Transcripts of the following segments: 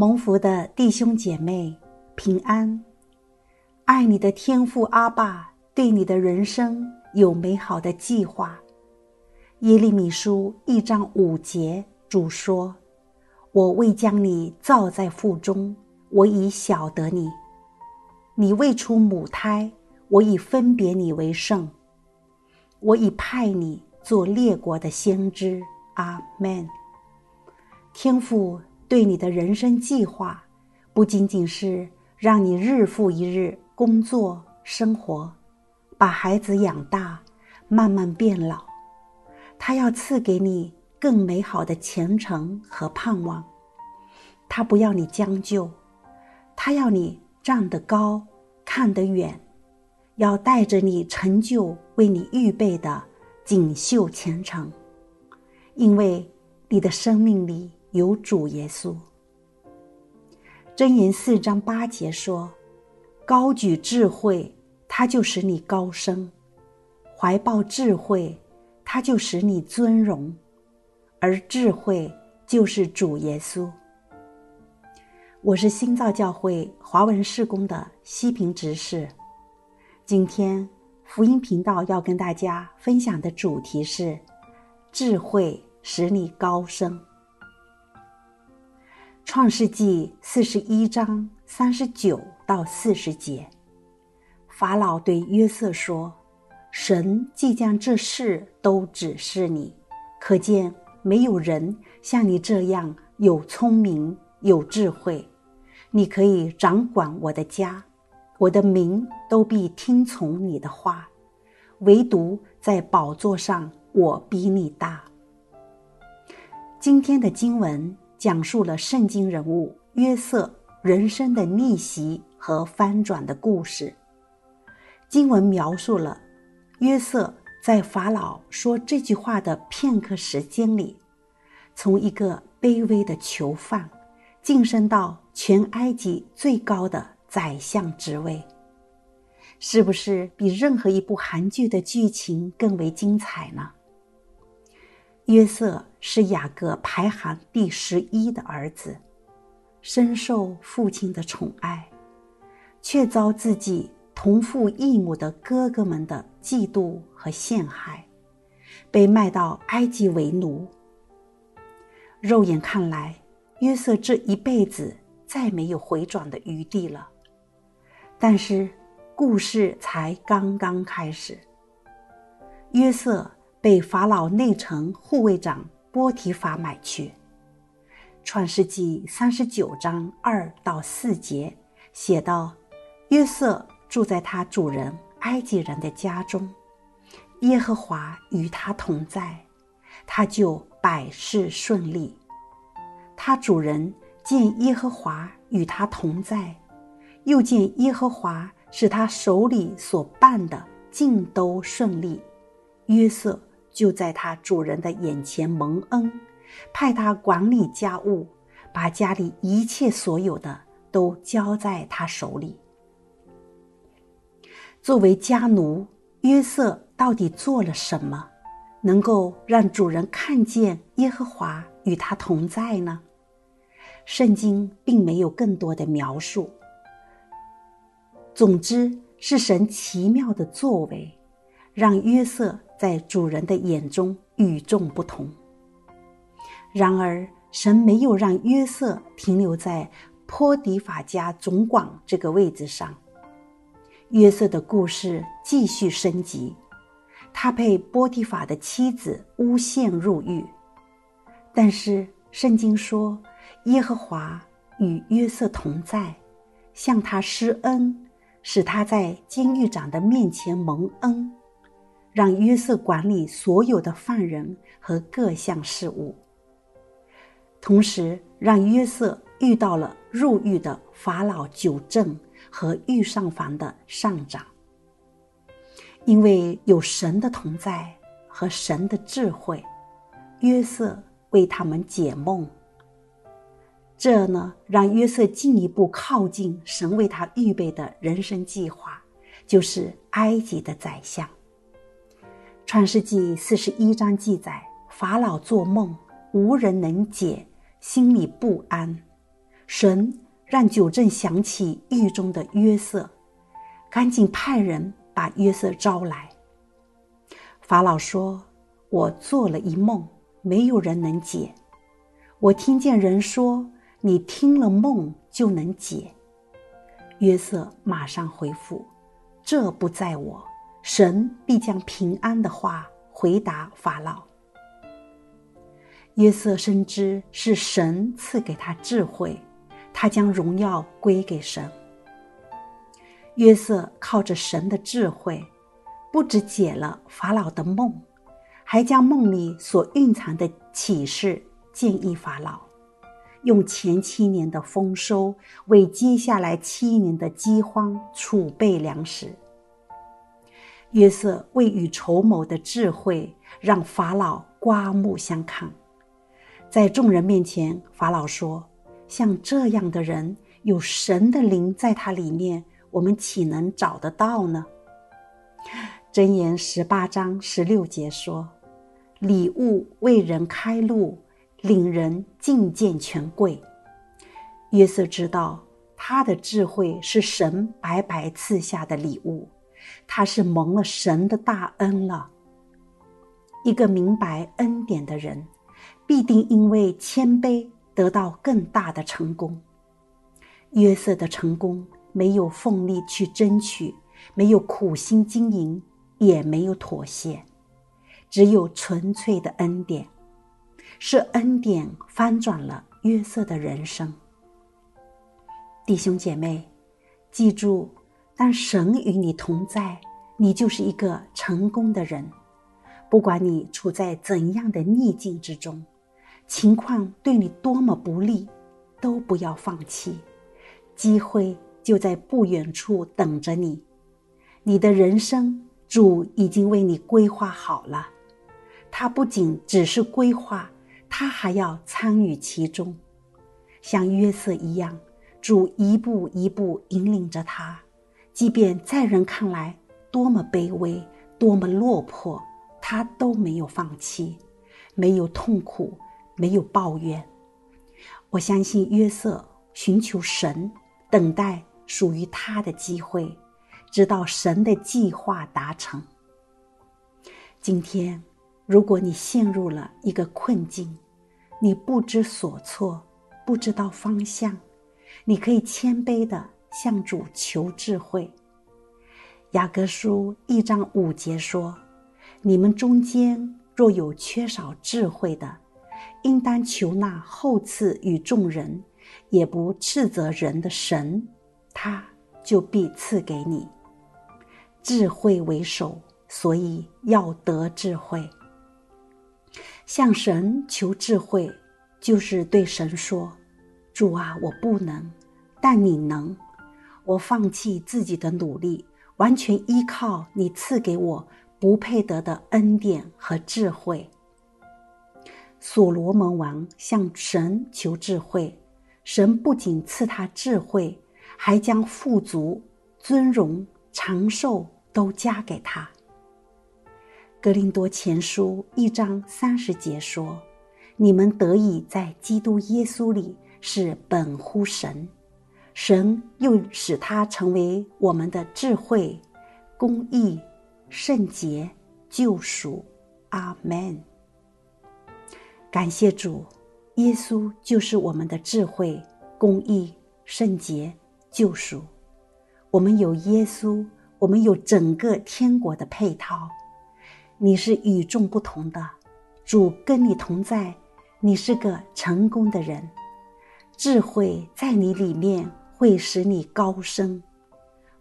蒙福的弟兄姐妹平安，爱你的天父阿爸对你的人生有美好的计划。耶利米书一章五节，主说：“我未将你造在腹中，我已晓得你；你未出母胎，我已分别你为圣。我已派你做列国的先知。”阿门。天父。对你的人生计划，不仅仅是让你日复一日工作生活，把孩子养大，慢慢变老。他要赐给你更美好的前程和盼望。他不要你将就，他要你站得高，看得远，要带着你成就为你预备的锦绣前程。因为你的生命里。有主耶稣。箴言四章八节说：“高举智慧，他就使你高升；怀抱智慧，他就使你尊荣。而智慧就是主耶稣。”我是新造教会华文事工的西平执事。今天福音频道要跟大家分享的主题是：智慧使你高升。创世纪四十一章三十九到四十节，法老对约瑟说：“神即将这事都指示你，可见没有人像你这样有聪明有智慧。你可以掌管我的家，我的民都必听从你的话。唯独在宝座上，我比你大。”今天的经文。讲述了圣经人物约瑟人生的逆袭和翻转的故事。经文描述了约瑟在法老说这句话的片刻时间里，从一个卑微的囚犯晋升到全埃及最高的宰相职位，是不是比任何一部韩剧的剧情更为精彩呢？约瑟是雅各排行第十一的儿子，深受父亲的宠爱，却遭自己同父异母的哥哥们的嫉妒和陷害，被卖到埃及为奴。肉眼看来，约瑟这一辈子再没有回转的余地了。但是，故事才刚刚开始。约瑟。被法老内城护卫长波提法买去。创世纪三十九章二到四节写道：约瑟住在他主人埃及人的家中，耶和华与他同在，他就百事顺利。他主人见耶和华与他同在，又见耶和华使他手里所办的尽都顺利，约瑟。就在他主人的眼前蒙恩，派他管理家务，把家里一切所有的都交在他手里。作为家奴，约瑟到底做了什么，能够让主人看见耶和华与他同在呢？圣经并没有更多的描述。总之，是神奇妙的作为，让约瑟。在主人的眼中与众不同。然而，神没有让约瑟停留在波迪法家总管这个位置上。约瑟的故事继续升级，他被波提法的妻子诬陷入狱。但是，圣经说，耶和华与约瑟同在，向他施恩，使他在监狱长的面前蒙恩。让约瑟管理所有的犯人和各项事务，同时让约瑟遇到了入狱的法老九正和御上房的上长。因为有神的同在和神的智慧，约瑟为他们解梦。这呢，让约瑟进一步靠近神为他预备的人生计划，就是埃及的宰相。创世纪四十一章记载，法老做梦，无人能解，心里不安，神让九正想起狱中的约瑟，赶紧派人把约瑟招来。法老说：“我做了一梦，没有人能解。我听见人说，你听了梦就能解。”约瑟马上回复：“这不在我，神必将平安的话回答法老。”约瑟深知是神赐给他智慧。他将荣耀归给神。约瑟靠着神的智慧，不止解了法老的梦，还将梦里所蕴藏的启示建议法老，用前七年的丰收为接下来七年的饥荒储备粮食。约瑟未雨绸缪的智慧让法老刮目相看，在众人面前，法老说。像这样的人，有神的灵在他里面，我们岂能找得到呢？箴言十八章十六节说：“礼物为人开路，领人觐见权贵。”约瑟知道他的智慧是神白白赐下的礼物，他是蒙了神的大恩了。一个明白恩典的人，必定因为谦卑。得到更大的成功。约瑟的成功没有奋力去争取，没有苦心经营，也没有妥协，只有纯粹的恩典。是恩典翻转了约瑟的人生。弟兄姐妹，记住，当神与你同在，你就是一个成功的人。不管你处在怎样的逆境之中。情况对你多么不利，都不要放弃，机会就在不远处等着你。你的人生，主已经为你规划好了。他不仅只是规划，他还要参与其中，像约瑟一样，主一步一步引领着他。即便在人看来多么卑微、多么落魄，他都没有放弃，没有痛苦。没有抱怨，我相信约瑟寻求神，等待属于他的机会，直到神的计划达成。今天，如果你陷入了一个困境，你不知所措，不知道方向，你可以谦卑的向主求智慧。雅各书一章五节说：“你们中间若有缺少智慧的。”应当求那后赐与众人，也不斥责人的神，他就必赐给你智慧为首，所以要得智慧。向神求智慧，就是对神说：“主啊，我不能，但你能。我放弃自己的努力，完全依靠你赐给我不配得的恩典和智慧。”所罗门王向神求智慧，神不仅赐他智慧，还将富足、尊荣、长寿都加给他。格林多前书一章三十节说：“你们得以在基督耶稣里是本乎神，神又使他成为我们的智慧、公义、圣洁、救赎。”阿门。感谢主，耶稣就是我们的智慧、公义、圣洁、救赎。我们有耶稣，我们有整个天国的配套。你是与众不同的，主跟你同在，你是个成功的人。智慧在你里面会使你高升，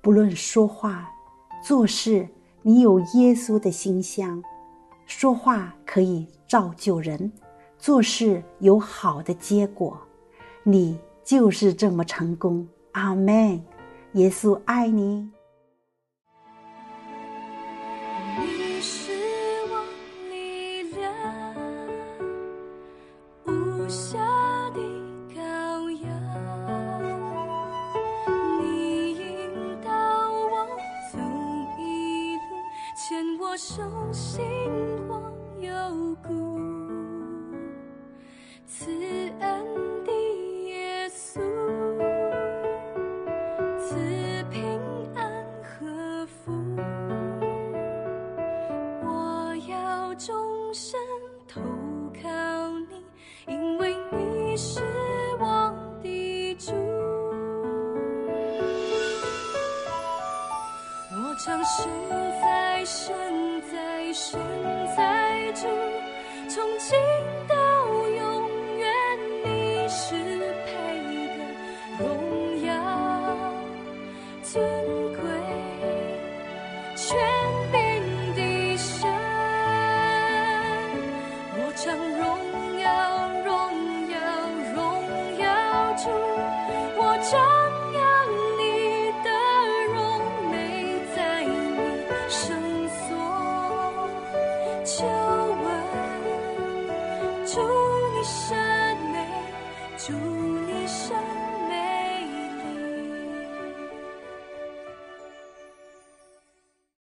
不论说话、做事，你有耶稣的馨香。说话可以造就人。做事有好的结果，你就是这么成功。阿门。耶稣爱你。你从今